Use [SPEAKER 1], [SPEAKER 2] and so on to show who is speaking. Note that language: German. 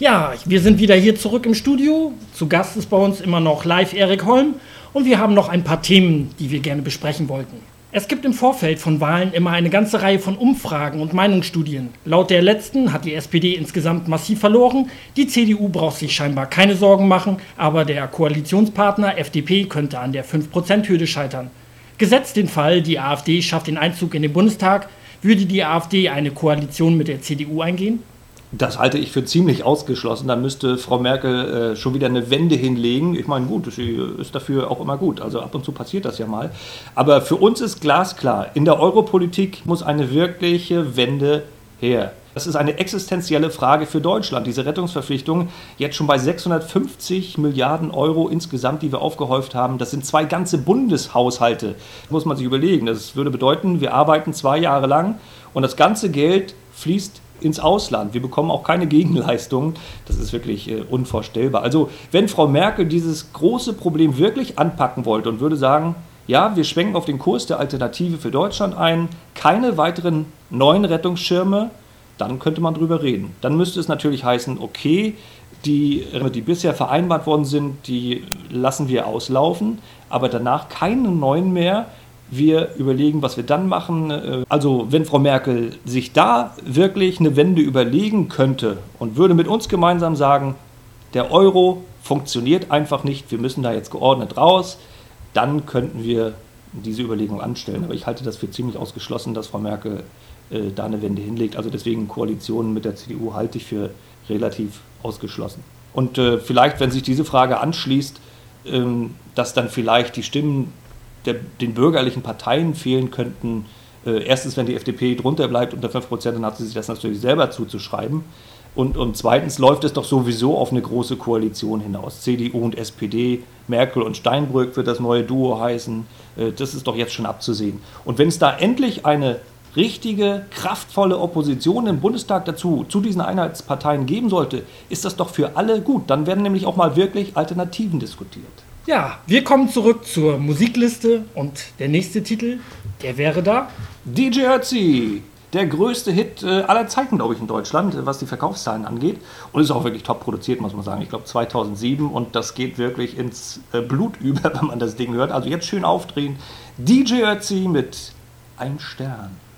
[SPEAKER 1] Ja, wir sind wieder hier zurück im Studio. Zu Gast ist bei uns immer noch live Erik Holm und wir haben noch ein paar Themen, die wir gerne besprechen wollten. Es gibt im Vorfeld von Wahlen immer eine ganze Reihe von Umfragen und Meinungsstudien. Laut der letzten hat die SPD insgesamt massiv verloren. Die CDU braucht sich scheinbar keine Sorgen machen, aber der Koalitionspartner FDP könnte an der 5%-Hürde scheitern. Gesetzt den Fall, die AfD schafft den Einzug in den Bundestag, würde die AfD eine Koalition mit der CDU eingehen?
[SPEAKER 2] Das halte ich für ziemlich ausgeschlossen. Dann müsste Frau Merkel äh, schon wieder eine Wende hinlegen. Ich meine, gut, sie ist dafür auch immer gut. Also ab und zu passiert das ja mal. Aber für uns ist glasklar, in der Europolitik muss eine wirkliche Wende her. Das ist eine existenzielle Frage für Deutschland. Diese Rettungsverpflichtung jetzt schon bei 650 Milliarden Euro insgesamt, die wir aufgehäuft haben. Das sind zwei ganze Bundeshaushalte. Muss man sich überlegen. Das würde bedeuten, wir arbeiten zwei Jahre lang und das ganze Geld fließt ins Ausland. Wir bekommen auch keine Gegenleistungen. Das ist wirklich äh, unvorstellbar. Also wenn Frau Merkel dieses große Problem wirklich anpacken wollte und würde sagen, ja, wir schwenken auf den Kurs der Alternative für Deutschland ein, keine weiteren neuen Rettungsschirme, dann könnte man drüber reden. Dann müsste es natürlich heißen, okay, die, die bisher vereinbart worden sind, die lassen wir auslaufen, aber danach keine neuen mehr, wir überlegen, was wir dann machen. Äh, also wenn Frau Merkel sich da wirklich eine Wende überlegen könnte und würde mit uns gemeinsam sagen, der Euro funktioniert einfach nicht, wir müssen da jetzt geordnet raus, dann könnten wir diese Überlegung anstellen. Aber ich halte das für ziemlich ausgeschlossen, dass Frau Merkel äh, da eine Wende hinlegt. Also deswegen Koalitionen mit der CDU halte ich für relativ ausgeschlossen. Und äh, vielleicht, wenn sich diese Frage anschließt, ähm, dass dann vielleicht die Stimmen der, den bürgerlichen Parteien fehlen könnten. Äh, erstens, wenn die FDP drunter bleibt unter 5%, dann hat sie sich das natürlich selber zuzuschreiben. Und, und zweitens läuft es doch sowieso auf eine große Koalition hinaus. CDU und SPD, Merkel und Steinbrück wird das neue Duo heißen. Äh, das ist doch jetzt schon abzusehen. Und wenn es da endlich eine richtige, kraftvolle Opposition im Bundestag dazu, zu diesen Einheitsparteien geben sollte, ist das doch für alle gut. Dann werden nämlich auch mal wirklich Alternativen diskutiert.
[SPEAKER 1] Ja, wir kommen zurück zur Musikliste und der nächste Titel, der wäre da.
[SPEAKER 2] DJ Ötzi, der größte Hit äh, aller Zeiten, glaube ich, in Deutschland, was die Verkaufszahlen angeht. Und ist auch wirklich top produziert, muss man sagen. Ich glaube 2007 und das geht wirklich ins äh, Blut über, wenn man das Ding hört. Also jetzt schön aufdrehen. DJ Ötzi mit Ein Stern.